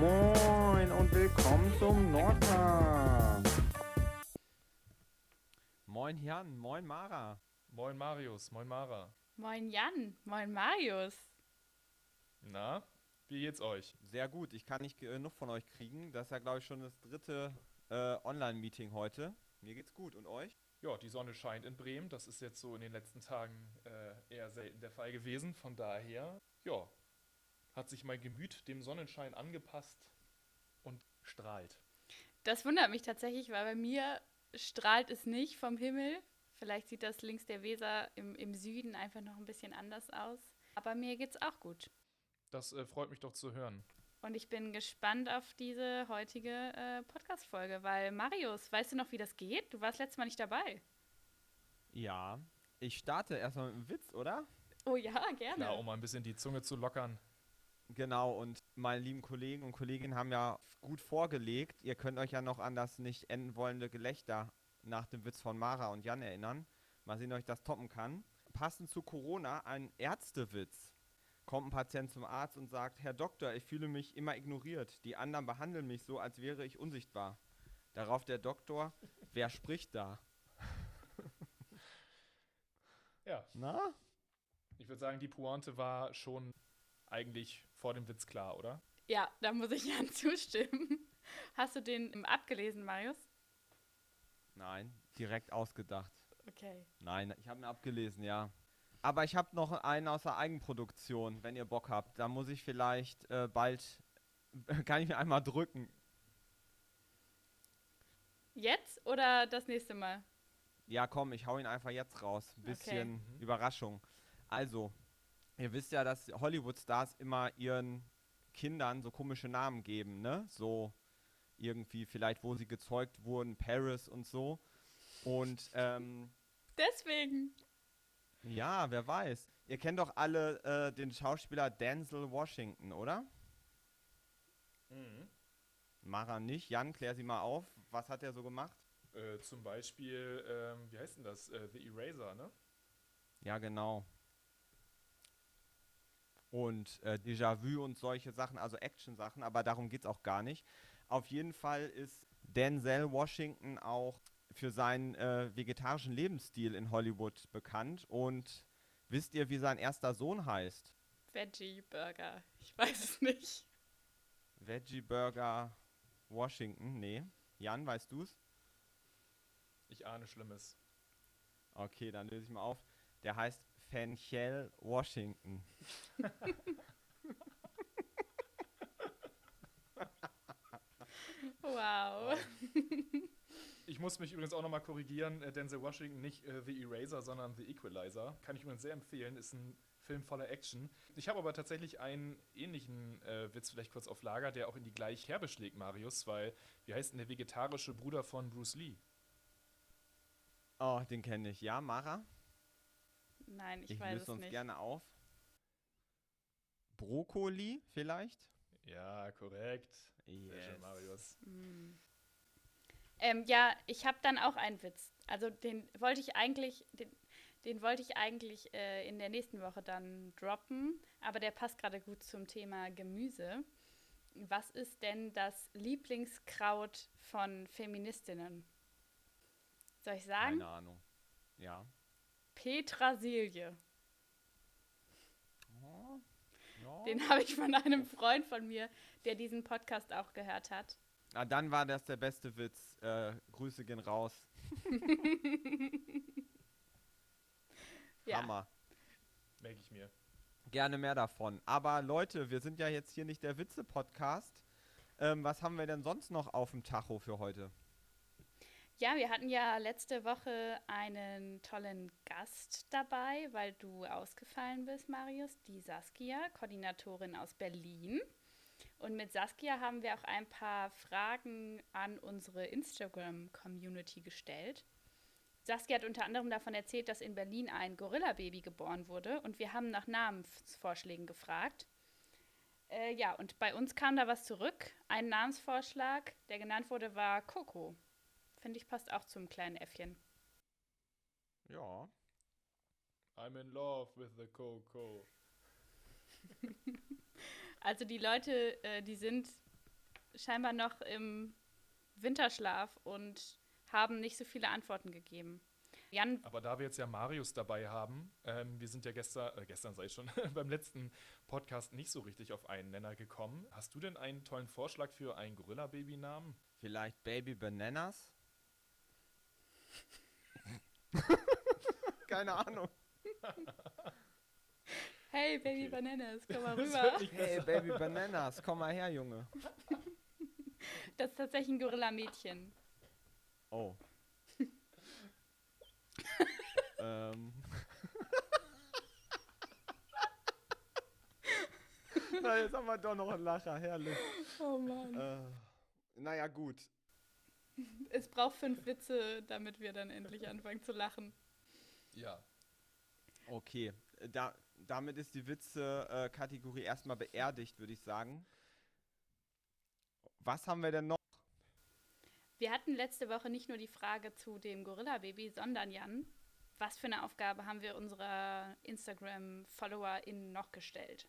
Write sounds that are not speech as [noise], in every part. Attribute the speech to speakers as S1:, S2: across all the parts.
S1: Moin und willkommen zum Nordcast. Moin Jan, moin Mara.
S2: Moin Marius, moin Mara.
S3: Moin Jan, moin Marius.
S2: Na, wie geht's euch?
S1: Sehr gut, ich kann nicht genug von euch kriegen. Das ist ja, glaube ich, schon das dritte äh, Online-Meeting heute. Mir geht's gut und euch?
S2: Ja, die Sonne scheint in Bremen. Das ist jetzt so in den letzten Tagen äh, eher selten der Fall gewesen. Von daher, ja, hat sich mein Gemüt dem Sonnenschein angepasst und strahlt.
S3: Das wundert mich tatsächlich, weil bei mir strahlt es nicht vom Himmel. Vielleicht sieht das links der Weser im, im Süden einfach noch ein bisschen anders aus. Aber mir geht's auch gut.
S2: Das äh, freut mich doch zu hören.
S3: Und ich bin gespannt auf diese heutige äh, Podcast-Folge, weil Marius, weißt du noch, wie das geht? Du warst letztes Mal nicht dabei.
S1: Ja, ich starte erstmal mit einem Witz, oder?
S3: Oh ja, gerne.
S2: Ja, um mal ein bisschen die Zunge zu lockern.
S1: Genau, und meine lieben Kollegen und Kolleginnen haben ja gut vorgelegt. Ihr könnt euch ja noch an das nicht enden wollende Gelächter nach dem Witz von Mara und Jan erinnern. Mal sehen, ob ich das toppen kann. Passend zu Corona ein Ärztewitz. Kommt ein Patient zum Arzt und sagt, Herr Doktor, ich fühle mich immer ignoriert. Die anderen behandeln mich so, als wäre ich unsichtbar. Darauf der Doktor, wer spricht da? [laughs]
S2: Ja,
S1: Na?
S2: ich würde sagen, die Pointe war schon eigentlich vor dem Witz klar, oder?
S3: Ja, da muss ich Jan [laughs] zustimmen. Hast du den abgelesen, Marius?
S1: Nein, direkt ausgedacht.
S3: Okay.
S1: Nein, ich habe ihn abgelesen, ja. Aber ich habe noch einen aus der Eigenproduktion, wenn ihr Bock habt. Da muss ich vielleicht äh, bald, [laughs] kann ich mir einmal drücken.
S3: Jetzt oder das nächste Mal?
S1: Ja, komm, ich hau ihn einfach jetzt raus. Ein bisschen
S2: Mhm.
S1: Überraschung. Also, ihr wisst ja, dass Hollywood-Stars immer ihren Kindern so komische Namen geben, ne? So irgendwie vielleicht, wo sie gezeugt wurden, Paris und so. Und ähm,
S3: Deswegen.
S1: ja, wer weiß. Ihr kennt doch alle äh, den Schauspieler Denzel Washington, oder?
S2: Mhm.
S1: Mara nicht. Jan, klär sie mal auf. Was hat er so gemacht?
S2: Äh, zum Beispiel, ähm, wie heißt denn das? Äh, The Eraser, ne?
S1: Ja, genau. Und äh, Déjà-vu und solche Sachen, also Action-Sachen, aber darum geht es auch gar nicht. Auf jeden Fall ist Denzel Washington auch für seinen äh, vegetarischen Lebensstil in Hollywood bekannt. Und wisst ihr, wie sein erster Sohn heißt?
S3: Veggie Burger. Ich weiß es nicht.
S1: Veggie Burger Washington? Nee. Jan, weißt du's?
S2: Ich ahne Schlimmes.
S1: Okay, dann löse ich mal auf. Der heißt Fenchel Washington. [laughs]
S3: Wow.
S2: Ich muss mich übrigens auch nochmal korrigieren. Äh, Denzel Washington, nicht äh, The Eraser, sondern The Equalizer. Kann ich übrigens sehr empfehlen. Ist ein Film voller Action. Ich habe aber tatsächlich einen ähnlichen äh, Witz vielleicht kurz auf Lager, der auch in die gleiche Kerbe schlägt, Marius, weil, wie heißt denn der vegetarische Bruder von Bruce Lee?
S1: Oh, den kenne ich. Ja, Mara?
S3: Nein, ich,
S1: Ich
S3: weiß es
S1: uns
S3: nicht.
S1: gerne auf. Brokkoli vielleicht?
S2: Ja, korrekt.
S1: Yes.
S2: Marius.
S3: Ähm, ja, ich habe dann auch einen Witz. Also den wollte ich eigentlich, den, den wollte ich eigentlich äh, in der nächsten Woche dann droppen, aber der passt gerade gut zum Thema Gemüse. Was ist denn das Lieblingskraut von Feministinnen? Soll ich sagen?
S1: Keine Ahnung. Ja.
S3: Petersilie.
S1: Oh, ja.
S3: Den habe ich von einem Freund von mir, der diesen Podcast auch gehört hat.
S1: Ah, dann war das der beste Witz. Äh, Grüße gehen raus. [laughs]
S3: Ja.
S1: Hammer.
S2: Merke ich mir.
S1: Gerne mehr davon. Aber Leute, wir sind ja jetzt hier nicht der Witze-Podcast. Ähm, was haben wir denn sonst noch auf dem Tacho für heute?
S3: Ja, wir hatten ja letzte Woche einen tollen Gast dabei, weil du ausgefallen bist, Marius, die Saskia, Koordinatorin aus Berlin. Und mit Saskia haben wir auch ein paar Fragen an unsere Instagram-Community gestellt. Saskia hat unter anderem davon erzählt, dass in Berlin ein Gorilla-Baby geboren wurde und wir haben nach Namensvorschlägen gefragt. Äh, ja, und bei uns kam da was zurück. Ein Namensvorschlag, der genannt wurde, war Coco. Finde ich, passt auch zum kleinen Äffchen.
S1: Ja.
S2: I'm in love with the Coco. [laughs]
S3: Also die Leute, äh, die sind scheinbar noch im Winterschlaf und haben nicht so viele Antworten gegeben.
S2: Jan. Aber da wir jetzt ja Marius dabei haben, ähm, wir sind ja gestern, äh, gestern sei ich schon, [laughs] beim letzten Podcast nicht so richtig auf einen Nenner gekommen. Hast du denn einen tollen Vorschlag für einen Gorilla-Baby-Namen?
S1: Vielleicht Baby Bananas? [laughs] Keine Ahnung.
S3: Hey, Baby okay. Bananas, komm mal [laughs] rüber.
S1: Hey, Baby Bananas, komm mal her, Junge. [laughs]
S3: Das ist tatsächlich ein Gorilla-Mädchen.
S1: Oh. ähm. Na, jetzt haben wir doch noch einen Lacher, herrlich.
S3: Oh Mann.
S1: Äh, naja, gut. [laughs]
S3: Es braucht fünf Witze, damit wir dann endlich anfangen zu lachen.
S2: Ja.
S1: Okay, da, damit ist die Witze-Kategorie erstmal beerdigt, würde ich sagen. Was haben wir denn noch?
S3: Wir hatten letzte Woche nicht nur die Frage zu dem Gorilla-Baby, sondern Jan, was für eine Aufgabe haben wir unserer Instagram-FollowerInnen noch gestellt?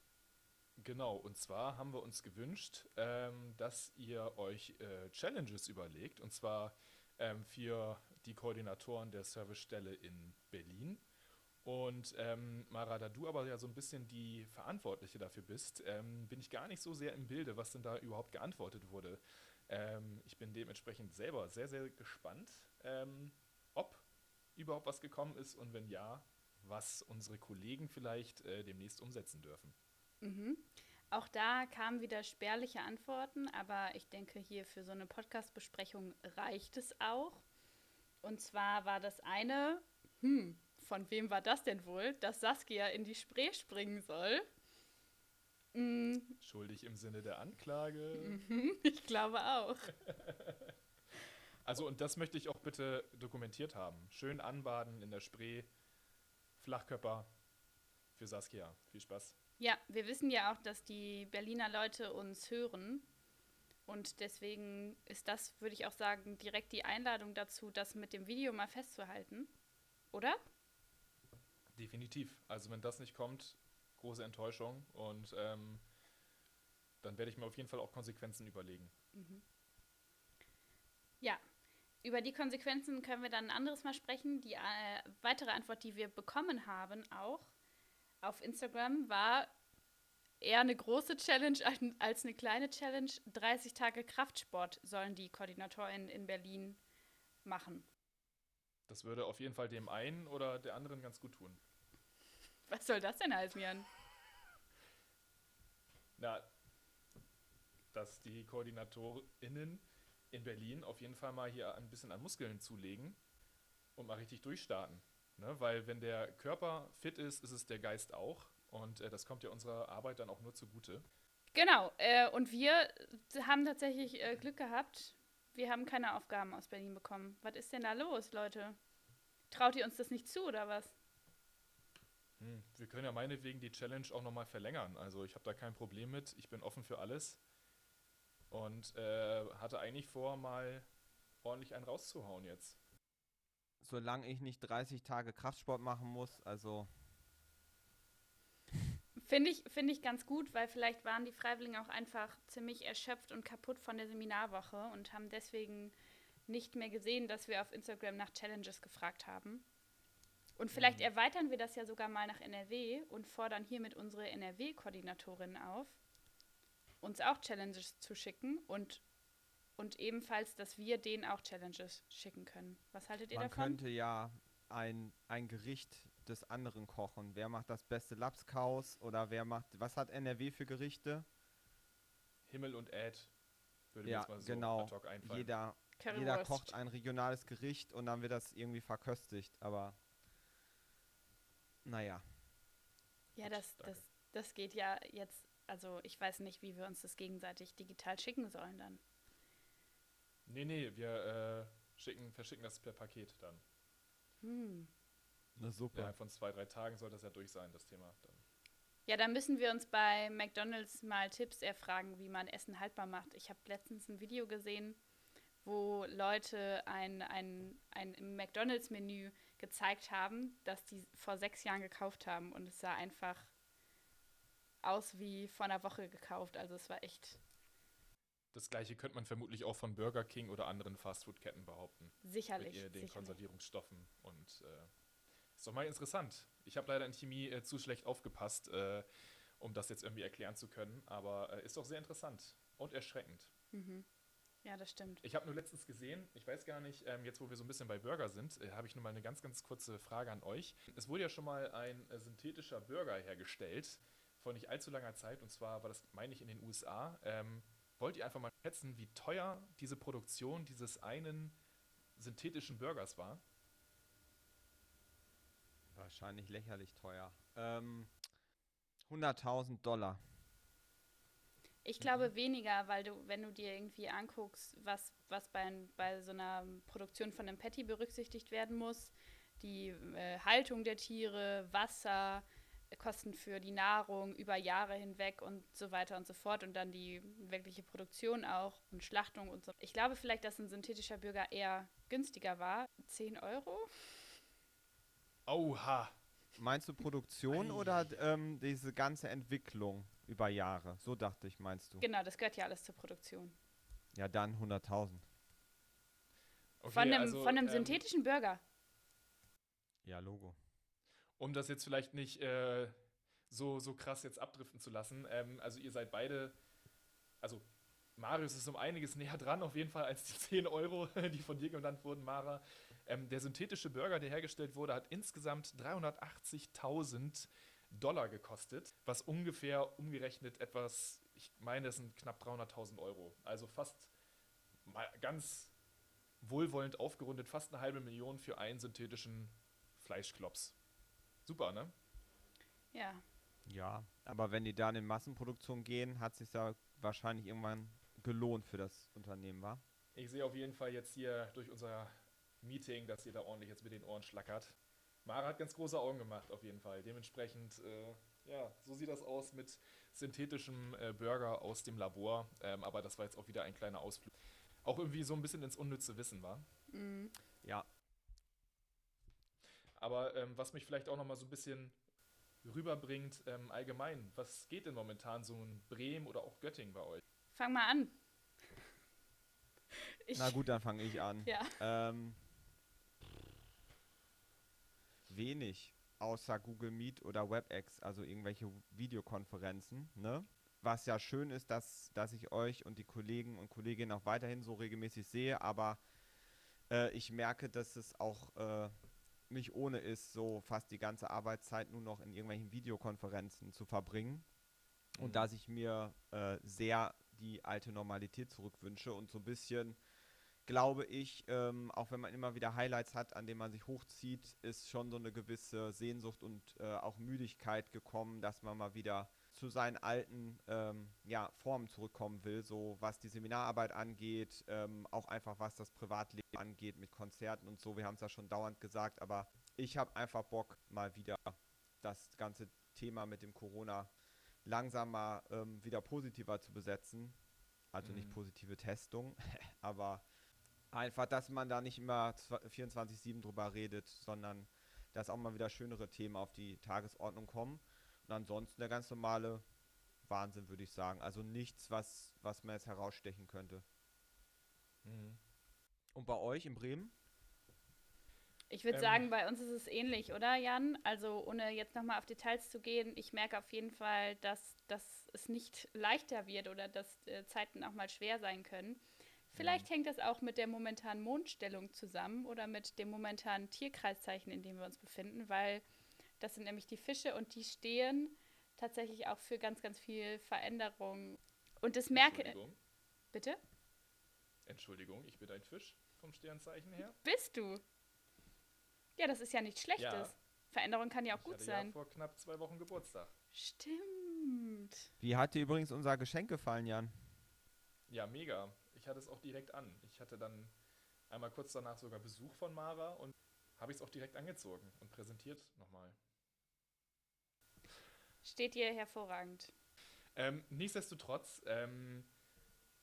S2: Genau, und zwar haben wir uns gewünscht, ähm, dass ihr euch äh, Challenges überlegt, und zwar ähm, für die Koordinatoren der Servicestelle in Berlin. Und ähm, Mara, da du aber ja so ein bisschen die Verantwortliche dafür bist, ähm, bin ich gar nicht so sehr im Bilde, was denn da überhaupt geantwortet wurde. Ähm, ich bin dementsprechend selber sehr, sehr gespannt, ähm, ob überhaupt was gekommen ist und wenn ja, was unsere Kollegen vielleicht äh, demnächst umsetzen dürfen.
S3: Mhm. Auch da kamen wieder spärliche Antworten, aber ich denke, hier für so eine Podcast-Besprechung reicht es auch. Und zwar war das eine, hm, von wem war das denn wohl, dass Saskia in die Spree springen soll?
S2: Mm. Schuldig im Sinne der Anklage.
S3: Mhm, [laughs] ich glaube auch. [laughs]
S2: also, und das möchte ich auch bitte dokumentiert haben. Schön anbaden in der Spree, Flachkörper für Saskia. Viel Spaß.
S3: Ja, wir wissen ja auch, dass die Berliner Leute uns hören. Und deswegen ist das, würde ich auch sagen, direkt die Einladung dazu, das mit dem Video mal festzuhalten. Oder?
S2: Definitiv. Also wenn das nicht kommt, große Enttäuschung. Und ähm, dann werde ich mir auf jeden Fall auch Konsequenzen überlegen. Mhm.
S3: Ja, über die Konsequenzen können wir dann ein anderes Mal sprechen. Die äh, weitere Antwort, die wir bekommen haben, auch auf Instagram, war eher eine große Challenge [laughs] als eine kleine Challenge. 30 Tage Kraftsport sollen die KoordinatorInnen in Berlin machen.
S2: Das würde auf jeden Fall dem einen oder der anderen ganz gut tun.
S3: Was soll das denn heißen, Jan?
S2: Na, dass die KoordinatorInnen in Berlin auf jeden Fall mal hier ein bisschen an Muskeln zulegen und mal richtig durchstarten. Ne? Weil wenn der Körper fit ist, ist es der Geist auch. Und äh, das kommt ja unserer Arbeit dann auch nur zugute.
S3: Genau, äh, und wir haben tatsächlich äh, Glück gehabt. Wir haben keine Aufgaben aus Berlin bekommen. Was ist denn da los, Leute? Traut ihr uns das nicht zu, oder was?
S2: Hm, wir können ja meinetwegen die Challenge auch nochmal verlängern. Also ich habe da kein Problem mit. Ich bin offen für alles. Und äh, hatte eigentlich vor, mal ordentlich einen rauszuhauen jetzt.
S1: Solange ich nicht 30 Tage Kraftsport machen muss, also
S3: Finde ich, find ich ganz gut, weil vielleicht waren die Freiwilligen auch einfach ziemlich erschöpft und kaputt von der Seminarwoche und haben deswegen nicht mehr gesehen, dass wir auf Instagram nach Challenges gefragt haben. Und vielleicht mhm. erweitern wir das ja sogar mal nach NRW und fordern hiermit unsere NRW-Koordinatorinnen auf, uns auch Challenges zu schicken und, und ebenfalls, dass wir denen auch Challenges schicken können. Was haltet ihr
S1: Man
S3: davon?
S1: Man könnte ja ein, ein Gericht des anderen kochen. Wer macht das beste Lapskaus oder wer macht, was hat NRW für Gerichte?
S2: Himmel und Äd,
S1: würde ja, mir jetzt mal so genau. ad hoc einfallen. Jeder, jeder kocht ein regionales Gericht und dann wird das irgendwie verköstigt, aber naja.
S3: Ja, das, das, das geht ja jetzt, also ich weiß nicht, wie wir uns das gegenseitig digital schicken sollen dann.
S2: Nee, nee, wir äh, schicken, verschicken das per Paket dann.
S3: Hm.
S1: Na super.
S2: Ja, von zwei, drei Tagen soll das ja durch sein, das Thema. Dann.
S3: Ja, dann müssen wir uns bei McDonalds mal Tipps erfragen, wie man Essen haltbar macht. Ich habe letztens ein Video gesehen, wo Leute ein, ein, ein McDonalds-Menü gezeigt haben, das die vor sechs Jahren gekauft haben. Und es sah einfach aus wie vor einer Woche gekauft. Also es war echt
S2: Das gleiche könnte man vermutlich auch von Burger King oder anderen Fastfood-Ketten behaupten.
S3: Sicherlich.
S2: Mit den
S3: sicherlich.
S2: Konservierungsstoffen. Und äh, ist doch mal interessant. Ich habe leider in Chemie äh, zu schlecht aufgepasst, äh, um das jetzt irgendwie erklären zu können. Aber äh, ist doch sehr interessant und erschreckend.
S3: Mhm. Ja, das stimmt.
S2: Ich habe nur letztens gesehen, ich weiß gar nicht, ähm, jetzt wo wir so ein bisschen bei Burger sind, äh, habe ich nur mal eine ganz, ganz kurze Frage an euch. Es wurde ja schon mal ein äh, synthetischer Burger hergestellt, vor nicht allzu langer Zeit, und zwar war das, meine ich, in den USA. Ähm, wollt ihr einfach mal schätzen, wie teuer diese Produktion dieses einen synthetischen Burgers war?
S1: Wahrscheinlich lächerlich teuer. Ähm, 100.000 Dollar.
S3: Ich glaube weniger, weil du, wenn du dir irgendwie anguckst, was, was bei, bei so einer Produktion von einem Patty berücksichtigt werden muss, die äh, Haltung der Tiere, Wasser, äh, Kosten für die Nahrung über Jahre hinweg und so weiter und so fort und dann die wirkliche Produktion auch und Schlachtung und so. Ich glaube vielleicht, dass ein synthetischer Burger eher günstiger war. 10 Euro?
S2: Oha!
S1: Meinst du Produktion oder ähm, diese ganze Entwicklung über Jahre? So dachte ich, meinst du?
S3: Genau, das gehört ja alles zur Produktion.
S1: Ja, dann 100.000.
S2: Okay,
S3: von einem,
S2: also,
S3: von einem
S2: ähm,
S3: synthetischen Burger.
S1: Ja, Logo.
S2: Um das jetzt vielleicht nicht äh, so, so krass jetzt abdriften zu lassen, ähm, also ihr seid beide, also Marius ist um einiges näher dran, auf jeden Fall, als die [laughs] 10 Euro, die von dir genannt wurden, Mara. Ähm, der synthetische Burger, der hergestellt wurde, hat insgesamt 380.000 Dollar gekostet, was ungefähr umgerechnet etwas, ich meine, es sind knapp 300.000 Euro. Also fast mal ganz wohlwollend aufgerundet, fast eine halbe Million für einen synthetischen Fleischklops. Super, ne?
S3: Ja.
S1: Ja, aber wenn die dann in Massenproduktion gehen, hat sich ja wahrscheinlich irgendwann gelohnt für das Unternehmen, war?
S2: Ich sehe auf jeden Fall jetzt hier durch unser Meeting, dass ihr da ordentlich jetzt mit den Ohren schlackert. Mara hat ganz große Augen gemacht, auf jeden Fall. Dementsprechend, äh, ja, so sieht das aus mit synthetischem äh, Burger aus dem Labor. Ähm, aber das war jetzt auch wieder ein kleiner Ausflug. Auch irgendwie so ein bisschen ins unnütze Wissen war.
S3: Mhm.
S1: Ja,
S2: Aber ähm, was mich vielleicht auch nochmal so ein bisschen rüberbringt, ähm, allgemein, was geht denn momentan so in Bremen oder auch Göttingen bei euch?
S3: Fang mal an. [laughs] Ich,
S1: na gut, dann fange ich an.
S3: Ja.
S1: Ähm, wenig, außer Google Meet oder WebEx, also irgendwelche Videokonferenzen, ne? Was ja schön ist, dass, dass ich euch und die Kollegen und Kolleginnen auch weiterhin so regelmäßig sehe, aber äh, ich merke, dass es auch äh, nicht ohne ist, so fast die ganze Arbeitszeit nur noch in irgendwelchen Videokonferenzen zu verbringen.
S2: Mhm.
S1: Und dass ich mir äh, sehr die alte Normalität zurückwünsche und so ein bisschen glaube ich, ähm, auch wenn man immer wieder Highlights hat, an denen man sich hochzieht, ist schon so eine gewisse Sehnsucht und äh, auch Müdigkeit gekommen, dass man mal wieder zu seinen alten ähm, ja, Formen zurückkommen will, so was die Seminararbeit angeht, ähm, auch einfach was das Privatleben angeht mit Konzerten und so. Wir haben es ja schon dauernd gesagt, aber ich habe einfach Bock, mal wieder das ganze Thema mit dem Corona langsam mal ähm, wieder positiver zu besetzen. Also nicht
S2: Mhm.
S1: positive Testung, [laughs] aber einfach, dass man da nicht immer zwa- 24-7 drüber redet, sondern dass auch mal wieder schönere Themen auf die Tagesordnung kommen. Und ansonsten der ganz normale Wahnsinn, würde ich sagen. Also nichts, was, was man jetzt herausstechen könnte.
S2: Mhm.
S1: Und bei euch in Bremen?
S3: Ich würde
S2: Ähm.
S3: sagen, bei uns ist es ähnlich, oder Jan? Also ohne jetzt nochmal auf Details zu gehen, ich merke auf jeden Fall, dass, dass es nicht leichter wird oder dass äh, Zeiten auch mal schwer sein können. Vielleicht hängt das auch mit der momentanen Mondstellung zusammen oder mit dem momentanen Tierkreiszeichen, in dem wir uns befinden, weil das sind nämlich die Fische und die stehen tatsächlich auch für ganz, ganz viel Veränderung. Und das merke.
S2: Entschuldigung.
S3: Bitte?
S2: Entschuldigung, ich bin ein Fisch vom Sternzeichen her.
S3: Bist du? Ja, das ist ja nichts Schlechtes.
S2: Ja.
S3: Veränderung kann ja auch
S2: ich
S3: gut
S2: hatte
S3: sein.
S2: ja vor knapp zwei Wochen Geburtstag.
S3: Stimmt.
S1: Wie hat dir übrigens unser Geschenk gefallen, Jan?
S2: Ja, mega. Ich hatte es auch direkt an. Ich hatte dann einmal kurz danach sogar Besuch von Mara und habe ich es auch direkt angezogen und präsentiert nochmal.
S3: Steht dir hervorragend.
S2: Ähm, nichtsdestotrotz, ähm,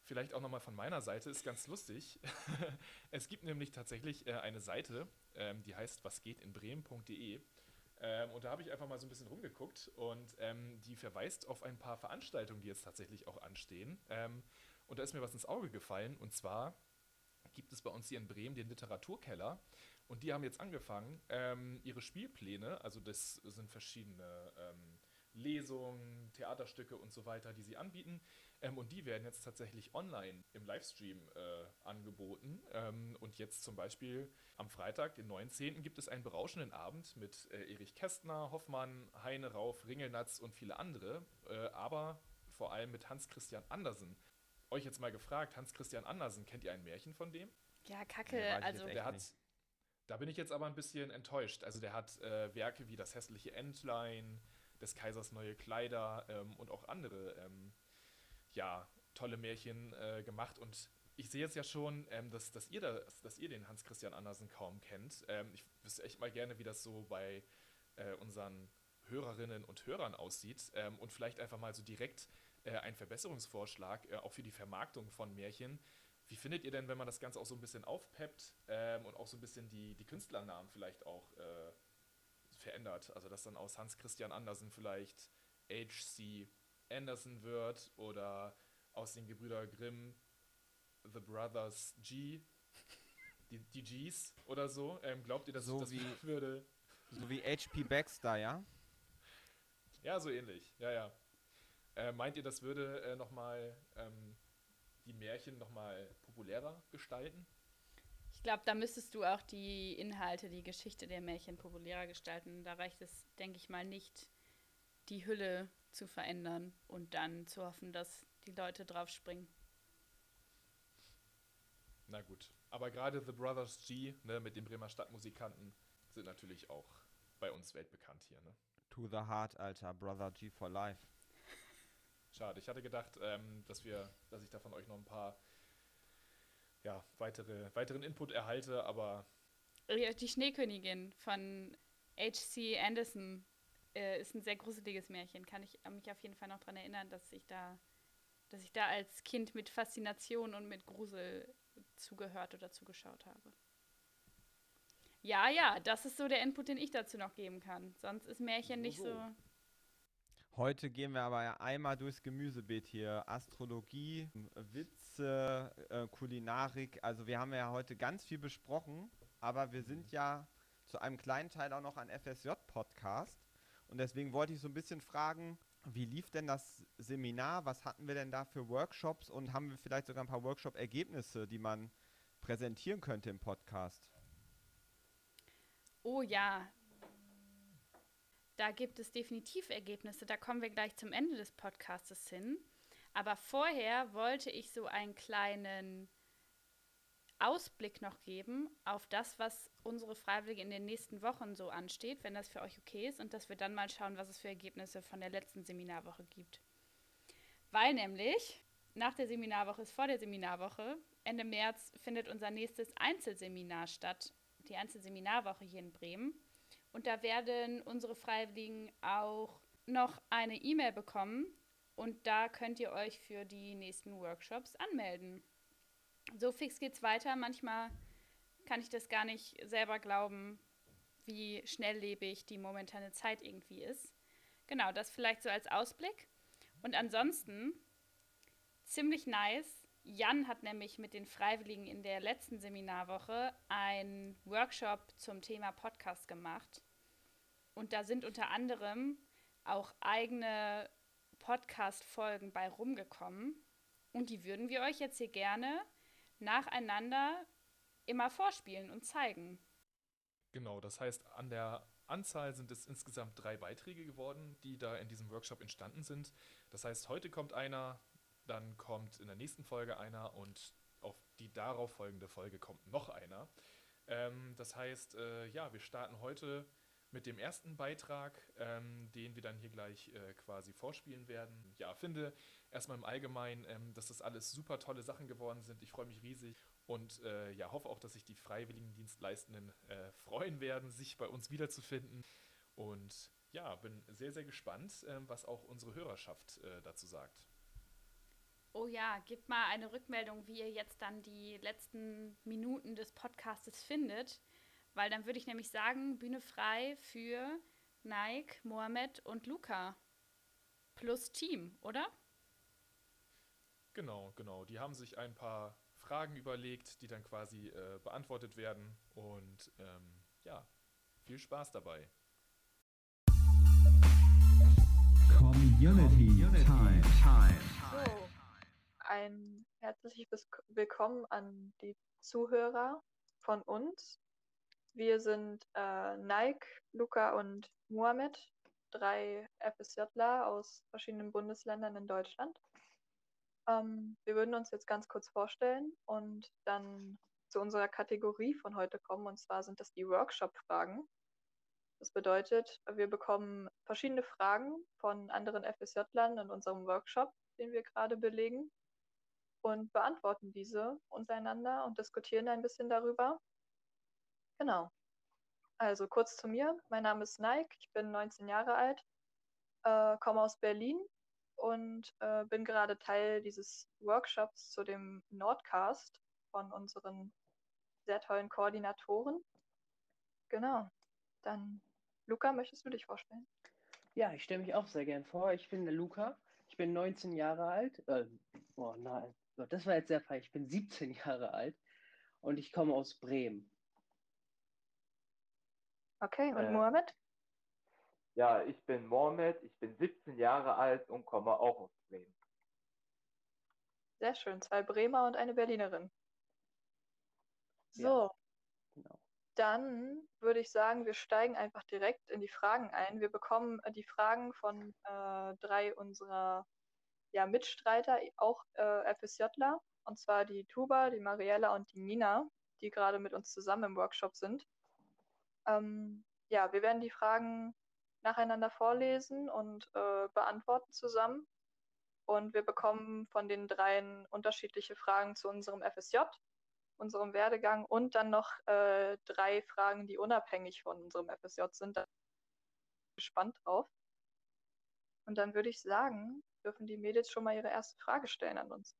S2: vielleicht auch nochmal von meiner Seite, ist ganz lustig. [laughs] es gibt nämlich tatsächlich äh, eine Seite, ähm, die heißt wasgehteninbremen.de. Ähm, und da habe ich einfach mal so ein bisschen rumgeguckt und ähm, die verweist auf ein paar Veranstaltungen, die jetzt tatsächlich auch anstehen. Ähm, Und da ist mir was ins Auge gefallen. Und zwar gibt es bei uns hier in Bremen den Literaturkeller. Und die haben jetzt angefangen, ähm, ihre Spielpläne, also das sind verschiedene ähm, Lesungen, Theaterstücke und so weiter, die sie anbieten. Ähm, und die werden jetzt tatsächlich online im Livestream äh, angeboten. Ähm, und jetzt zum Beispiel am Freitag, den 19. gibt es einen berauschenden Abend mit äh, Erich Kästner, Hoffmann, Heine Rauf, Ringelnatz und viele andere. Äh, aber vor allem mit Hans Christian Andersen. Euch jetzt mal gefragt, Hans Christian Andersen, kennt ihr ein Märchen von dem?
S3: Ja, Kacke, also
S2: der hat, da bin ich jetzt aber ein bisschen enttäuscht. Also der hat äh, Werke wie Das hässliche Entlein, des Kaisers neue Kleider ähm, und auch andere ähm, ja, tolle Märchen äh, gemacht. Und ich sehe jetzt ja schon, ähm, dass, dass, ihr das, dass ihr den Hans Christian Andersen kaum kennt. Ähm, ich wüsste echt mal gerne, wie das so bei äh, unseren Hörerinnen und Hörern aussieht. Ähm, und vielleicht einfach mal so direkt äh, ein Verbesserungsvorschlag, äh, auch für die Vermarktung von Märchen. Wie findet ihr denn, wenn man das Ganze auch so ein bisschen aufpeppt ähm, und auch so ein bisschen die, die Künstlernamen vielleicht auch äh, verändert? Also dass dann aus Hans Christian Andersen vielleicht H.C. Anderson wird oder aus den Gebrüder Grimm The Brothers G, die, die Gs oder so. Ähm, glaubt ihr, dass
S1: so
S2: das
S1: wie,
S2: würde?
S1: So wie H.P. Baxter, ja?
S2: Ja, so ähnlich. Ja, ja. Äh, meint ihr, das würde äh, nochmal ähm, die Märchen nochmal populärer gestalten?
S3: Ich glaube, da müsstest du auch die Inhalte, die Geschichte der Märchen populärer gestalten. Da reicht es, denke ich mal, nicht, die Hülle zu verändern und dann zu hoffen, dass die Leute drauf springen.
S2: Na gut. Aber gerade The Brothers G ne, mit den Bremer Stadtmusikanten sind natürlich auch bei uns weltbekannt hier. Ne?
S1: To the heart, Alter. Brother G for life.
S2: Schade. Ich hatte gedacht, ähm, dass wir, dass ich da von euch noch ein paar ja, weitere, weiteren Input erhalte, aber.
S3: Die Schneekönigin von H.C. Anderson äh, ist ein sehr gruseliges Märchen. Kann ich mich auf jeden Fall noch daran erinnern, dass ich da, dass ich da als Kind mit Faszination und mit Grusel zugehört oder zugeschaut habe. Ja, ja, das ist so der Input, den ich dazu noch geben kann. Sonst ist Märchen nicht so. so
S1: Heute gehen wir aber einmal durchs Gemüsebeet hier. Astrologie, Witze, äh, Kulinarik. Also wir haben ja heute ganz viel besprochen, aber wir sind ja zu einem kleinen Teil auch noch ein FSJ-Podcast. Und deswegen wollte ich so ein bisschen fragen, wie lief denn das Seminar? Was hatten wir denn da für Workshops? Und haben wir vielleicht sogar ein paar Workshop-Ergebnisse, die man präsentieren könnte im Podcast?
S3: Oh ja, da gibt es definitiv Ergebnisse. Da kommen wir gleich zum Ende des Podcasts hin. Aber vorher wollte ich so einen kleinen Ausblick noch geben auf das, was unsere Freiwillige in den nächsten Wochen so ansteht, wenn das für euch okay ist, und dass wir dann mal schauen, was es für Ergebnisse von der letzten Seminarwoche gibt. Weil nämlich nach der Seminarwoche ist vor der Seminarwoche, Ende März findet unser nächstes Einzelseminar statt, die Einzelseminarwoche hier in Bremen. Und da werden unsere Freiwilligen auch noch eine E-Mail bekommen und da könnt ihr euch für die nächsten Workshops anmelden. So fix geht's weiter. Manchmal kann ich das gar nicht selber glauben, wie schnelllebig die momentane Zeit irgendwie ist. Genau, das vielleicht so als Ausblick. Und ansonsten ziemlich nice. Jan hat nämlich mit den Freiwilligen in der letzten Seminarwoche einen Workshop zum Thema Podcast gemacht. Und da sind unter anderem auch eigene Podcast-Folgen bei rumgekommen. Und die würden wir euch jetzt hier gerne nacheinander immer vorspielen und zeigen.
S2: Genau, das heißt, an der Anzahl sind es insgesamt drei Beiträge geworden, die da in diesem Workshop entstanden sind. Das heißt, heute kommt einer, dann kommt in der nächsten Folge einer und auf die darauf folgende Folge kommt noch einer. Ähm, das heißt, äh, ja, wir starten heute mit dem ersten Beitrag, ähm, den wir dann hier gleich äh, quasi vorspielen werden. Ja, finde erstmal im Allgemeinen, ähm, dass das alles super tolle Sachen geworden sind. Ich freue mich riesig und äh, ja, hoffe auch, dass sich die Freiwilligendienstleistenden äh, freuen werden, sich bei uns wiederzufinden. Und ja, bin sehr, sehr gespannt, ähm, was auch unsere Hörerschaft äh, dazu sagt.
S3: Oh ja, gebt mal eine Rückmeldung, wie ihr jetzt dann die letzten Minuten des Podcastes findet. Weil dann würde ich nämlich sagen, Bühne frei für Nike, Mohamed und Luca. Plus Team, oder?
S2: Genau, genau. Die haben sich ein paar Fragen überlegt, die dann quasi äh, beantwortet werden. Und ähm, ja, viel Spaß dabei.
S4: Community Time.
S5: So, ein herzliches Willkommen an die Zuhörer von uns. Wir sind äh, Nike, Luca und Mohamed, drei FSJler aus verschiedenen Bundesländern in Deutschland. Ähm, wir würden uns jetzt ganz kurz vorstellen und dann zu unserer Kategorie von heute kommen. Und zwar sind das die Workshop-Fragen. Das bedeutet, wir bekommen verschiedene Fragen von anderen FSJ-Lern in unserem Workshop, den wir gerade belegen, und beantworten diese untereinander und diskutieren ein bisschen darüber. Genau. Also kurz zu mir. Mein Name ist Nike, ich bin 19 Jahre alt, äh, komme aus Berlin und äh, bin gerade Teil dieses Workshops zu dem Nordcast von unseren sehr tollen Koordinatoren. Genau. Dann, Luca, möchtest du dich vorstellen?
S6: Ja, ich stelle mich auch sehr gern vor. Ich bin der Luca. Ich bin 19 Jahre alt. Äh, oh nein, das war jetzt sehr falsch. Ich bin 17 Jahre alt und ich komme aus Bremen.
S5: Okay, und
S7: Äh,
S5: Mohammed?
S7: Ja, ich bin Mohamed, ich bin 17 Jahre alt und komme auch aus Bremen.
S5: Sehr schön. Zwei Bremer und eine Berlinerin.
S6: Ja.
S5: So,
S6: Genau.
S5: dann würde ich sagen, wir steigen einfach direkt in die Fragen ein. Wir bekommen äh, die Fragen von äh, drei unserer ja, Mitstreiter, auch äh, FSJler, und zwar die Tuba, die Mariella und die Nina, die gerade mit uns zusammen im Workshop sind. Ähm, ja, wir werden die Fragen nacheinander vorlesen und äh, beantworten zusammen. Und wir bekommen von den dreien unterschiedliche Fragen zu unserem FSJ, unserem Werdegang und dann noch äh, drei Fragen, die unabhängig von unserem FSJ sind. Da bin ich gespannt drauf. Und dann würde ich sagen, dürfen die Mädels schon mal ihre erste Frage stellen an uns.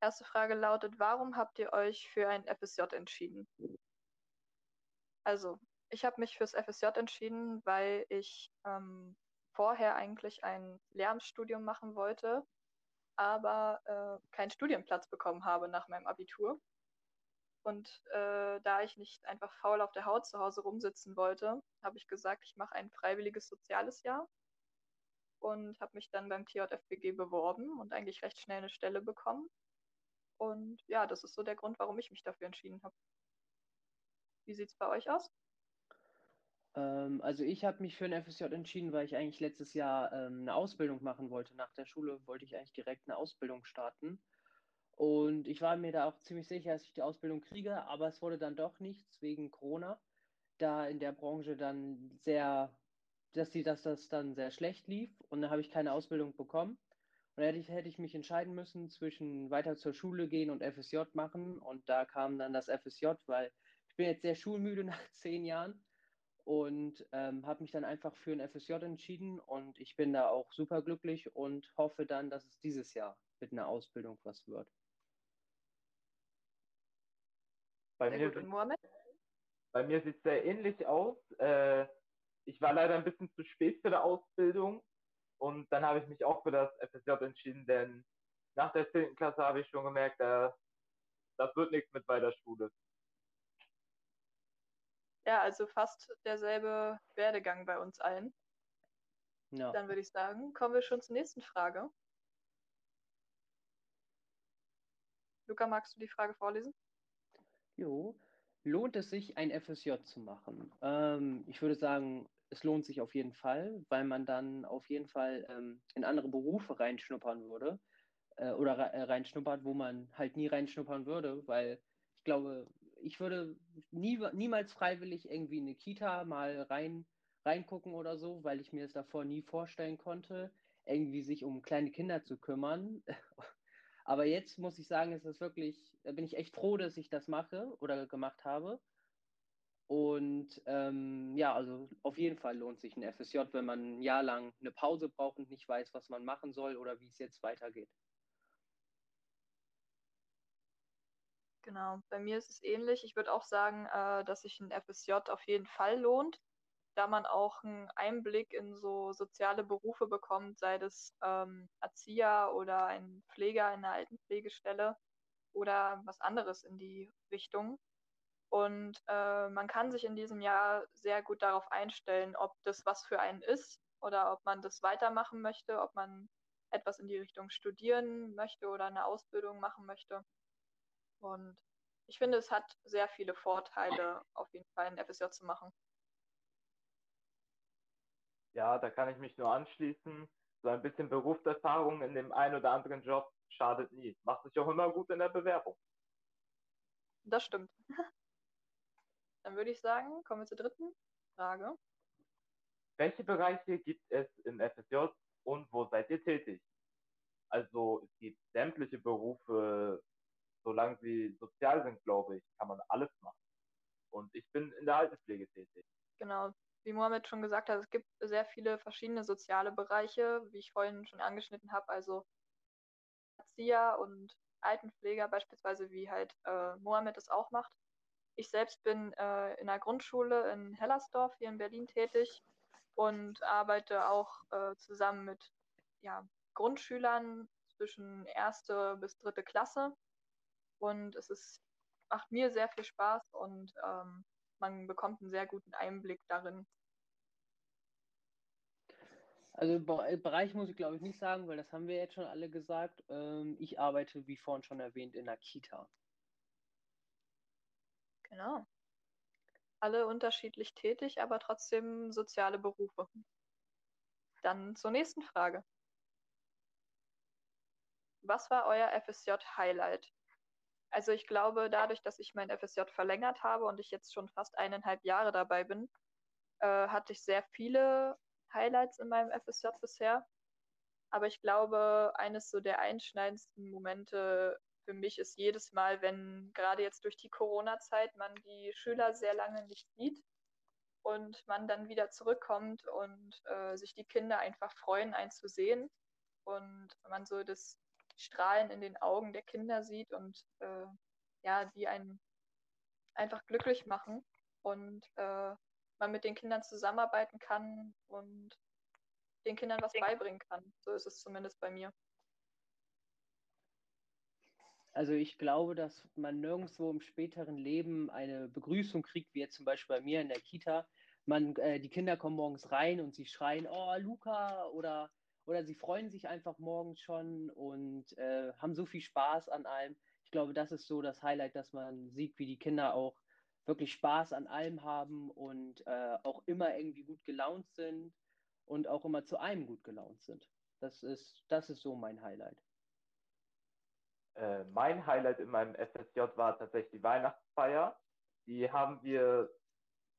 S5: Erste Frage lautet, warum habt ihr euch für ein FSJ entschieden? Also, ich habe mich fürs FSJ entschieden, weil ich ähm, vorher eigentlich ein Lehramtsstudium machen wollte, aber äh, keinen Studienplatz bekommen habe nach meinem Abitur. Und äh, da ich nicht einfach faul auf der Haut zu Hause rumsitzen wollte, habe ich gesagt, ich mache ein freiwilliges soziales Jahr und habe mich dann beim TJFBG beworben und eigentlich recht schnell eine Stelle bekommen. Und ja, das ist so der Grund, warum ich mich dafür entschieden habe. Wie sieht es bei euch aus?
S6: Ähm, also ich habe mich für ein FSJ entschieden, weil ich eigentlich letztes Jahr ähm, eine Ausbildung machen wollte. Nach der Schule wollte ich eigentlich direkt eine Ausbildung starten. Und ich war mir da auch ziemlich sicher, dass ich die Ausbildung kriege, aber es wurde dann doch nichts wegen Corona, da in der Branche dann sehr, dass die, dass das dann sehr schlecht lief und dann habe ich keine Ausbildung bekommen. Und hätte ich, hätte ich mich entscheiden müssen zwischen weiter zur Schule gehen und FSJ machen. Und da kam dann das FSJ, weil ich bin jetzt sehr schulmüde [laughs] nach zehn Jahren und ähm, habe mich dann einfach für ein FSJ entschieden und ich bin da auch super glücklich und hoffe dann, dass es dieses Jahr mit einer Ausbildung was wird.
S7: Bei
S5: Sehr
S7: mir,
S5: gut. Und Mohammed?
S7: bei mir sieht es sehr ähnlich aus. Äh, ich war leider ein bisschen zu spät für die Ausbildung und dann habe ich mich auch für das FSJ entschieden, denn nach der 10. Klasse habe ich schon gemerkt, äh, das wird nichts mit weiter Schule.
S5: Ja, also fast derselbe Werdegang bei uns allen.
S6: Ja.
S5: Dann würde ich sagen, kommen wir schon zur nächsten Frage. Luca, magst du die Frage vorlesen?
S6: Jo. Lohnt es sich, ein FSJ zu machen? Ähm, ich würde sagen, es lohnt sich auf jeden Fall, weil man dann auf jeden Fall ähm, in andere Berufe reinschnuppern würde äh, oder re äh, reinschnuppert, wo man halt nie reinschnuppern würde, weil ich glaube, ich würde nie, niemals freiwillig irgendwie in eine Kita mal rein, reingucken oder so, weil ich mir es davor nie vorstellen konnte, irgendwie sich um kleine Kinder zu kümmern. [laughs] Aber jetzt muss ich sagen, ist es wirklich, da bin ich echt froh, dass ich das mache oder gemacht habe. Und ähm, ja, also auf jeden Fall lohnt sich ein FSJ, wenn man ein Jahr lang eine Pause braucht und nicht weiß, was man machen soll oder wie es jetzt weitergeht.
S5: Genau, bei mir ist es ähnlich. Ich würde auch sagen, äh, dass sich ein FSJ auf jeden Fall lohnt, da man auch einen Einblick in so soziale Berufe bekommt, sei das ähm, Erzieher oder ein Pfleger in einer Altenpflegestelle oder was anderes in die Richtung. Und äh, man kann sich in diesem Jahr sehr gut darauf einstellen, ob das was für einen ist oder ob man das weitermachen möchte, ob man etwas in die Richtung studieren möchte oder eine Ausbildung machen möchte. Und ich finde, es hat sehr viele Vorteile, auf jeden Fall ein FSJ zu machen.
S7: Ja, da kann ich mich nur anschließen. So ein bisschen Berufserfahrung in dem einen oder anderen Job schadet nie. Macht sich auch immer gut in der Bewerbung.
S5: Das stimmt. [laughs] Dann würde ich sagen, kommen wir zur dritten Frage.
S7: Welche Bereiche gibt es im FSJ und wo seid ihr tätig? Also es gibt sämtliche Berufe, solange sie sozial sind, glaube ich, kann man alles machen. Und ich bin in der Altenpflege tätig.
S5: Genau, wie Mohammed schon gesagt hat, es gibt sehr viele verschiedene soziale Bereiche, wie ich vorhin schon angeschnitten habe, also Erzieher und Altenpfleger beispielsweise, wie halt äh, Mohammed es auch macht. Ich selbst bin äh, in der Grundschule in Hellersdorf hier in Berlin tätig und arbeite auch äh, zusammen mit ja, Grundschülern zwischen erste bis dritte Klasse. Und es ist, macht mir sehr viel Spaß und ähm, man bekommt einen sehr guten Einblick darin.
S6: Also Bereich muss ich glaube ich nicht sagen, weil das haben wir jetzt schon alle gesagt. Ähm, ich arbeite, wie vorhin schon erwähnt, in der Kita.
S5: Genau alle unterschiedlich tätig, aber trotzdem soziale Berufe. Dann zur nächsten Frage. Was war euer FSJ-Highlight? Also ich glaube, dadurch, dass ich mein FSJ verlängert habe und ich jetzt schon fast eineinhalb Jahre dabei bin, äh, hatte ich sehr viele Highlights in meinem FSJ bisher. Aber ich glaube, eines so der einschneidendsten Momente für mich ist jedes Mal, wenn gerade jetzt durch die Corona-Zeit man die Schüler sehr lange nicht sieht und man dann wieder zurückkommt und äh, sich die Kinder einfach freuen, einen zu sehen und man so das Strahlen in den Augen der Kinder sieht und äh, ja, die einen einfach glücklich machen und äh, man mit den Kindern zusammenarbeiten kann und den Kindern was beibringen kann. So ist es zumindest bei mir.
S6: Also ich glaube, dass man nirgendwo im späteren Leben eine Begrüßung kriegt, wie jetzt zum Beispiel bei mir in der Kita. Man, äh, die Kinder kommen morgens rein und sie schreien, oh Luca, oder, oder sie freuen sich einfach morgens schon und äh, haben so viel Spaß an allem. Ich glaube, das ist so das Highlight, dass man sieht, wie die Kinder auch wirklich Spaß an allem haben und äh, auch immer irgendwie gut gelaunt sind und auch immer zu einem gut gelaunt sind. Das ist, das ist so mein Highlight.
S7: Äh, mein Highlight in meinem FSJ war tatsächlich die Weihnachtsfeier. Die haben wir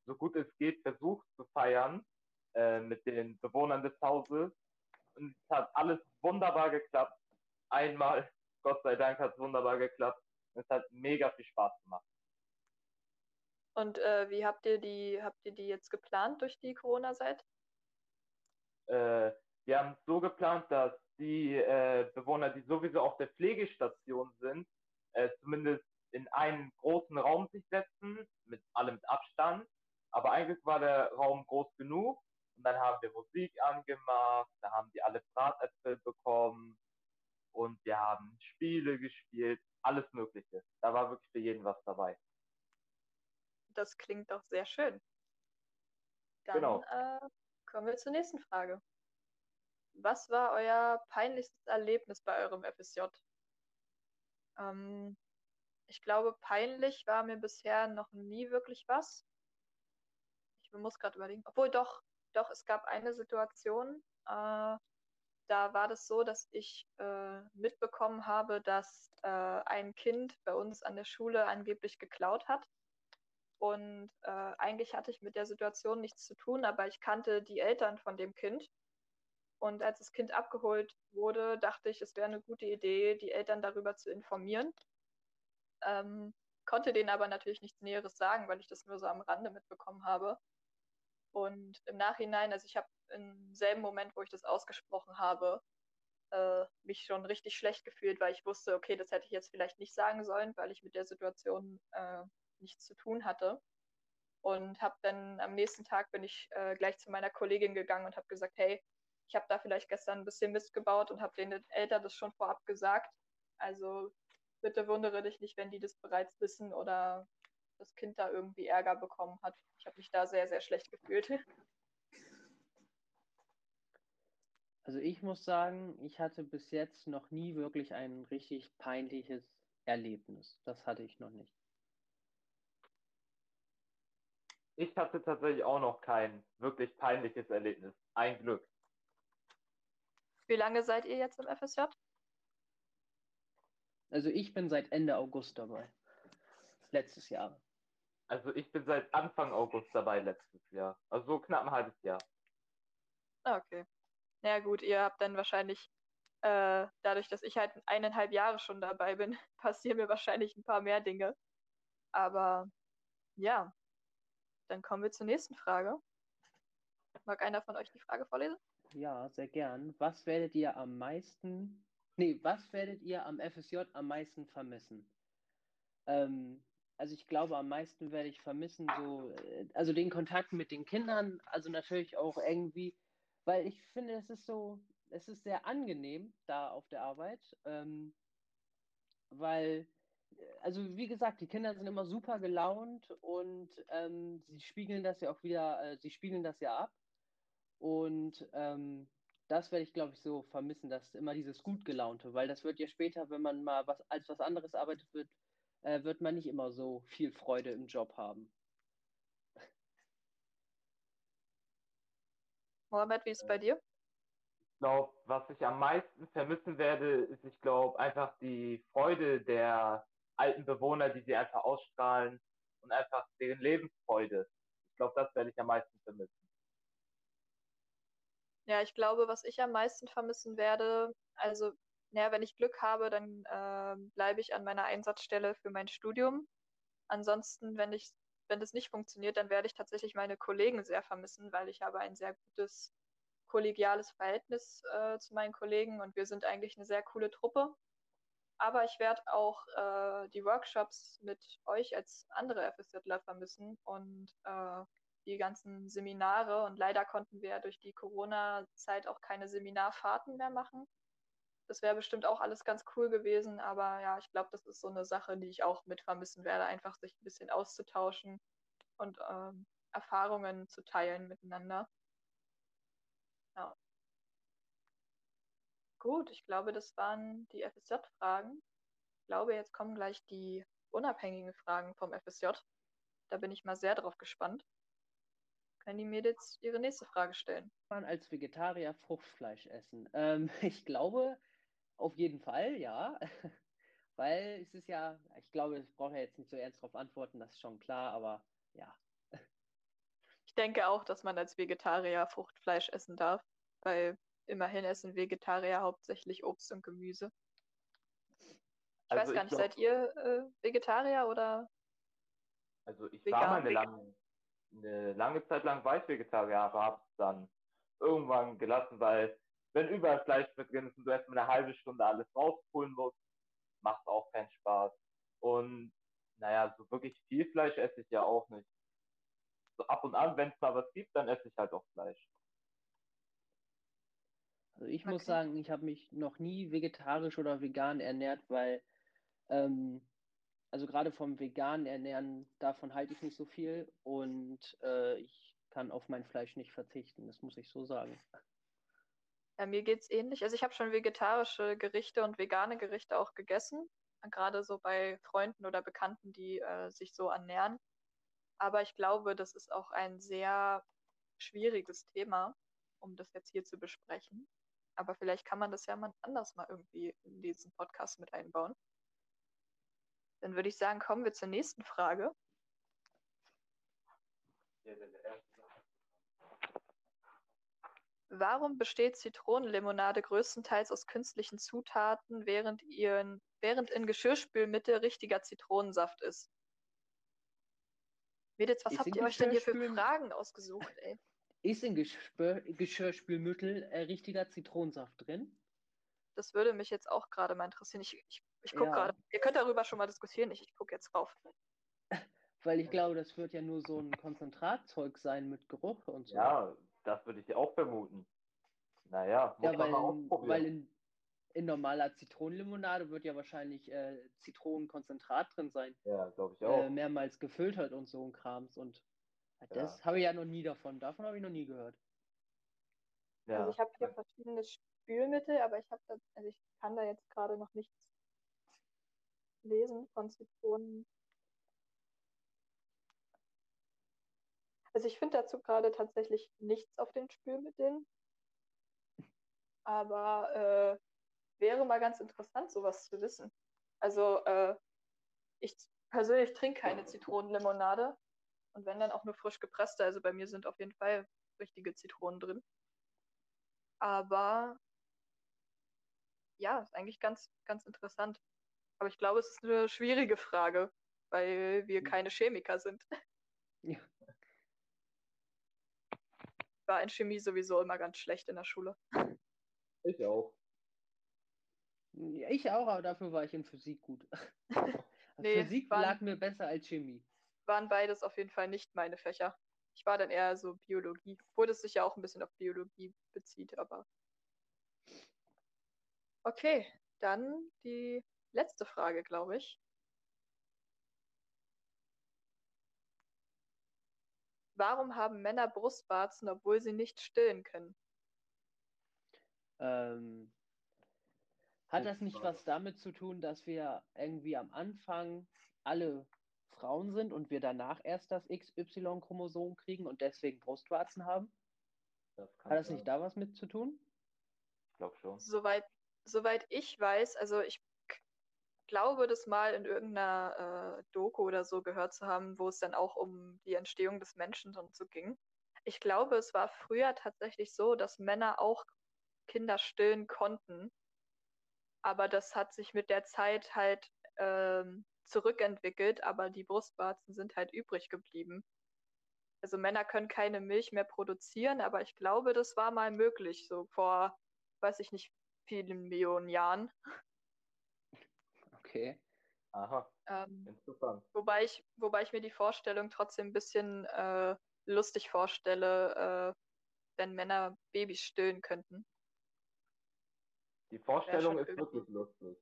S7: so gut es geht versucht zu feiern äh, mit den Bewohnern des Hauses. Und es hat alles wunderbar geklappt. Einmal, Gott sei Dank, hat es wunderbar geklappt. Es hat mega viel Spaß gemacht.
S5: Und äh, wie habt ihr die, habt ihr die jetzt geplant durch die Corona-Zeit?
S7: Äh, wir haben es so geplant, dass die äh, Bewohner, die sowieso auf der Pflegestation sind, äh, zumindest in einen großen Raum sich setzen, mit allem mit Abstand. Aber eigentlich war der Raum groß genug. Und dann haben wir Musik angemacht, da haben die alle Bratäpfel bekommen und wir haben Spiele gespielt, alles Mögliche. Da war wirklich für jeden was dabei.
S5: Das klingt doch sehr schön. Dann
S7: genau.
S5: äh, kommen wir zur nächsten Frage. Was war euer peinlichstes Erlebnis bei eurem FSJ? Ähm, ich glaube, peinlich war mir bisher noch nie wirklich was. Ich muss gerade überlegen. Obwohl doch, doch, es gab eine Situation, äh, da war das so, dass ich äh, mitbekommen habe, dass äh, ein Kind bei uns an der Schule angeblich geklaut hat. Und äh, eigentlich hatte ich mit der Situation nichts zu tun, aber ich kannte die Eltern von dem Kind und als das Kind abgeholt wurde, dachte ich, es wäre eine gute Idee, die Eltern darüber zu informieren. Ähm, konnte denen aber natürlich nichts Näheres sagen, weil ich das nur so am Rande mitbekommen habe. Und im Nachhinein, also ich habe im selben Moment, wo ich das ausgesprochen habe, äh, mich schon richtig schlecht gefühlt, weil ich wusste, okay, das hätte ich jetzt vielleicht nicht sagen sollen, weil ich mit der Situation äh, nichts zu tun hatte. und habe dann am nächsten Tag bin ich äh, gleich zu meiner Kollegin gegangen und habe gesagt, hey, ich habe da vielleicht gestern ein bisschen Mist gebaut und habe den Eltern das schon vorab gesagt. Also bitte wundere dich nicht, wenn die das bereits wissen oder das Kind da irgendwie Ärger bekommen hat. Ich habe mich da sehr, sehr schlecht gefühlt.
S6: Also ich muss sagen, ich hatte bis jetzt noch nie wirklich ein richtig peinliches Erlebnis. Das hatte ich noch nicht.
S7: Ich hatte tatsächlich auch noch kein wirklich peinliches Erlebnis. Ein Glück.
S5: Wie lange seid ihr jetzt im FSJ?
S6: Also ich bin seit Ende August dabei. Letztes Jahr.
S7: Also ich bin seit Anfang August dabei letztes Jahr. Also so knapp ein halbes Jahr.
S5: Ah, okay. Na ja, gut, ihr habt dann wahrscheinlich, äh, dadurch, dass ich halt eineinhalb Jahre schon dabei bin, [laughs] passieren mir wahrscheinlich ein paar mehr Dinge. Aber ja, dann kommen wir zur nächsten Frage. Mag einer von euch die Frage vorlesen?
S6: Ja, sehr gern. Was werdet ihr am meisten, nee, was werdet ihr am FSJ am meisten vermissen? Ähm, also ich glaube, am meisten werde ich vermissen, so, äh, also den Kontakt mit den Kindern, also natürlich auch irgendwie, weil ich finde, es ist so, es ist sehr angenehm da auf der Arbeit, ähm, weil, also wie gesagt, die Kinder sind immer super gelaunt und ähm, sie spiegeln das ja auch wieder, äh, sie spiegeln das ja ab und ähm, das werde ich, glaube ich, so vermissen, dass immer dieses gut gelaunte, weil das wird ja später, wenn man mal was als was anderes arbeitet, wird, äh, wird man nicht immer so viel Freude im Job haben.
S5: Mohammed, wie ist es bei dir?
S7: Ich glaube, was ich am meisten vermissen werde, ist, ich glaube, einfach die Freude der alten Bewohner, die sie einfach ausstrahlen und einfach deren Lebensfreude. Ich glaube, das werde ich am meisten vermissen.
S5: Ja, ich glaube, was ich am meisten vermissen werde, also, naja, wenn ich Glück habe, dann äh, bleibe ich an meiner Einsatzstelle für mein Studium. Ansonsten, wenn ich, wenn das nicht funktioniert, dann werde ich tatsächlich meine Kollegen sehr vermissen, weil ich habe ein sehr gutes kollegiales Verhältnis äh, zu meinen Kollegen und wir sind eigentlich eine sehr coole Truppe. Aber ich werde auch äh, die Workshops mit euch als andere FSJler vermissen und äh, die ganzen Seminare und leider konnten wir durch die Corona-Zeit auch keine Seminarfahrten mehr machen. Das wäre bestimmt auch alles ganz cool gewesen, aber ja, ich glaube, das ist so eine Sache, die ich auch mit vermissen werde, einfach sich ein bisschen auszutauschen und ähm, Erfahrungen zu teilen miteinander. Ja. Gut, ich glaube, das waren die FSJ-Fragen. Ich glaube, jetzt kommen gleich die unabhängigen Fragen vom FSJ. Da bin ich mal sehr drauf gespannt können die Mädels ihre nächste Frage stellen.
S6: Man als Vegetarier Fruchtfleisch essen? Ähm, [laughs] ich glaube, auf jeden Fall, ja. [laughs] Weil es ist ja, ich glaube, ich brauche ja jetzt nicht so ernst darauf antworten, das ist schon klar, aber ja.
S5: Ich denke auch, dass man als Vegetarier Fruchtfleisch essen darf, weil immerhin essen Vegetarier hauptsächlich Obst und Gemüse. Ich also weiß gar nicht, glaub, seid ihr äh, Vegetarier oder?
S7: Also ich war mal eine lange, eine lange Zeit lang Weißvegetarier, aber habe es dann irgendwann gelassen, weil wenn überall Fleisch mit drin ist und du erstmal eine halbe Stunde alles rausholen musst, macht auch keinen Spaß. Und naja, so wirklich viel Fleisch esse ich ja auch nicht. So ab und an, wenn es mal was gibt, dann esse ich halt auch Fleisch.
S6: Also ich okay. muss sagen, ich habe mich noch nie vegetarisch oder vegan ernährt, weil ähm, also gerade vom veganen Ernähren, davon halte ich nicht so viel und äh, ich kann auf mein Fleisch nicht verzichten, das muss ich so sagen.
S5: Ja, mir geht es ähnlich. Also ich habe schon vegetarische Gerichte und vegane Gerichte auch gegessen, gerade so bei Freunden oder Bekannten, die äh, sich so ernähren. Aber ich glaube, das ist auch ein sehr schwieriges Thema, um das jetzt hier zu besprechen. Aber vielleicht kann man das ja mal anders mal irgendwie in diesen Podcast mit einbauen. Dann würde ich sagen, kommen wir zur nächsten Frage. Warum besteht Zitronenlimonade größtenteils aus künstlichen Zutaten, während, ihren, während in Geschirrspülmittel richtiger Zitronensaft ist? Mädels, was ist habt ihr euch denn hier für Fragen ausgesucht, ey?
S6: Ist in Geschirr Geschirrspülmittel äh, richtiger Zitronensaft drin?
S5: Das würde mich jetzt auch gerade mal interessieren. Ich, ich, ich gucke ja. gerade. Ihr könnt darüber schon mal diskutieren. Ich, ich gucke jetzt drauf. [laughs]
S6: Weil ich glaube, das wird ja nur so ein Konzentratzeug sein mit Geruch und so.
S7: Ja, das würde ich auch vermuten. Naja, muss
S6: Ja,
S7: man
S6: weil,
S7: mal
S6: in,
S7: ausprobieren.
S6: weil in, in normaler Zitronenlimonade wird ja wahrscheinlich äh, Zitronenkonzentrat drin sein.
S7: ja, glaube ich auch.
S6: Äh, mehrmals gefiltert und so ein Krams. Und das
S7: Ja.
S6: habe ich ja noch nie davon. Davon habe ich noch nie gehört.
S7: ja.
S5: Also ich habe hier verschiedene Spülmittel, aber ich habe da, also ich kann da jetzt gerade noch nichts lesen von Zitronen. Also ich finde dazu gerade tatsächlich nichts auf den Spülmitteln. Aber äh, wäre mal ganz interessant, sowas zu wissen. Also äh, ich persönlich trinke keine Zitronenlimonade. Und wenn dann auch nur frisch gepresste. Also bei mir sind auf jeden Fall richtige Zitronen drin. Aber ja, ist eigentlich ganz, ganz interessant. Aber ich glaube, es ist eine schwierige Frage, weil wir keine Chemiker sind. [laughs]
S6: Ja.
S5: War in Chemie sowieso immer ganz schlecht in der Schule.
S7: Ich auch.
S6: Ja, Ich auch, aber dafür war ich in Physik gut. [laughs]
S5: Nee,
S6: Physik lag mir besser als Chemie.
S5: Waren beides auf jeden Fall nicht meine Fächer. Ich war dann eher so Biologie, obwohl es sich ja auch ein bisschen auf Biologie bezieht, aber. Okay, dann die letzte Frage, glaube ich. Warum haben Männer Brustwarzen, obwohl sie nicht stillen können?
S6: Ähm, hat das nicht was damit zu tun, dass wir irgendwie am Anfang alle Frauen sind und wir danach erst das XY-Chromosom kriegen und deswegen Brustwarzen haben?
S7: Das kann
S6: Hat das
S7: sein.
S6: nicht da was mit zu tun?
S7: Ich glaube schon.
S5: Soweit, soweit ich weiß, also ich glaube, das mal in irgendeiner äh, Doku oder so gehört zu haben, wo es dann auch um die Entstehung des Menschen und so ging. Ich glaube, es war früher tatsächlich so, dass Männer auch Kinder stillen konnten. Aber das hat sich mit der Zeit halt ähm, zurückentwickelt, aber die Brustwarzen sind halt übrig geblieben. Also Männer können keine Milch mehr produzieren, aber ich glaube, das war mal möglich, so vor, weiß ich nicht, vielen Millionen Jahren.
S6: Okay.
S7: Aha,
S5: Ähm,
S7: interessant.
S5: wobei ich, wobei ich mir die Vorstellung trotzdem ein bisschen äh, lustig vorstelle, äh, wenn Männer Babys stillen könnten.
S7: Die Vorstellung ist wirklich lustig.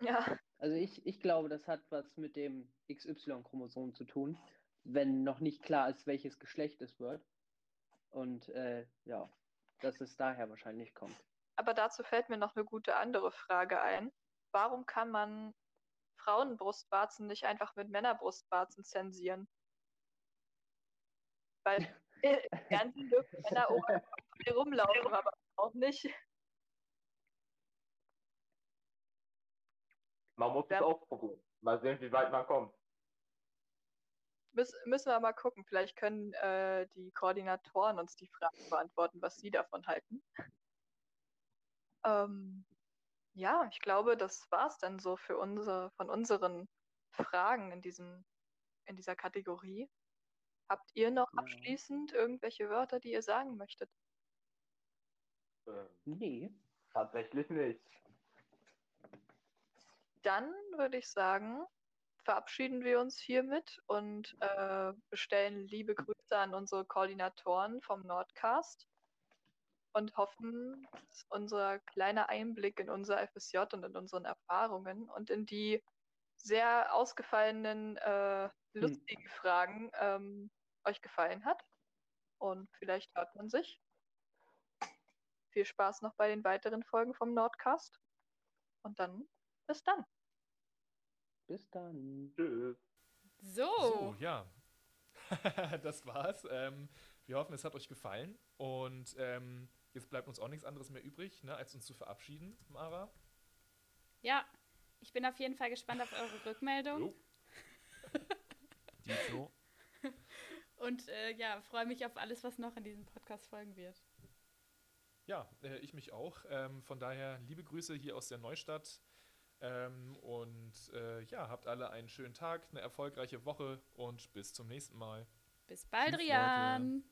S5: Ja,
S6: Also ich, ich glaube, das hat was mit dem XY-Chromosom zu tun, wenn noch nicht klar ist, welches Geschlecht es wird. Und äh, ja, dass es daher wahrscheinlich kommt.
S5: aber dazu fällt mir noch eine gute andere Frage ein. Warum kann man Frauenbrustwarzen nicht einfach mit Männerbrustwarzen zensieren? Weil im Fernsehen dürfen Männer frei rumlaufen, aber auch nicht.
S7: Man muss es ausprobieren. Mal sehen, wie weit man kommt.
S5: Müssen, wir mal gucken. Vielleicht können äh, die Koordinatoren uns die Frage beantworten, was sie davon halten. Ähm, ja, ich glaube, das war es dann so für unsere, von unseren Fragen in diesem, in dieser Kategorie. Habt ihr noch abschließend irgendwelche Wörter, die ihr sagen möchtet?
S7: Ähm,
S6: Nee.
S7: tatsächlich nicht.
S5: Dann würde ich sagen, verabschieden wir uns hiermit und äh, bestellen liebe Grüße an unsere Koordinatoren vom Nordcast und hoffen, dass unser kleiner Einblick in unser FSJ und in unseren Erfahrungen und in die sehr ausgefallenen, äh, lustigen Fragen ähm, euch gefallen hat. Und vielleicht hört man sich. Viel Spaß noch bei den weiteren Folgen vom Nordcast. Und dann bis dann.
S6: Bis dann.
S7: Tschüss.
S3: So,
S2: So, ja. [laughs] das war's. Ähm, wir hoffen, es hat euch gefallen. Und ähm, jetzt bleibt uns auch nichts anderes mehr übrig, ne, als uns zu verabschieden, Mara.
S3: ja, ich bin auf jeden Fall gespannt auf eure Rückmeldung. [laughs]
S1: Die so.
S3: Und äh, ja, freue mich auf alles, was noch in diesem Podcast folgen wird.
S2: Ja, äh, ich mich auch. Ähm, von daher liebe Grüße hier aus der Neustadt. Ähm, und äh, ja, habt alle einen schönen Tag, eine erfolgreiche Woche und bis zum nächsten Mal.
S3: Bis bald,
S1: Tschüss, Leute.
S3: Rian.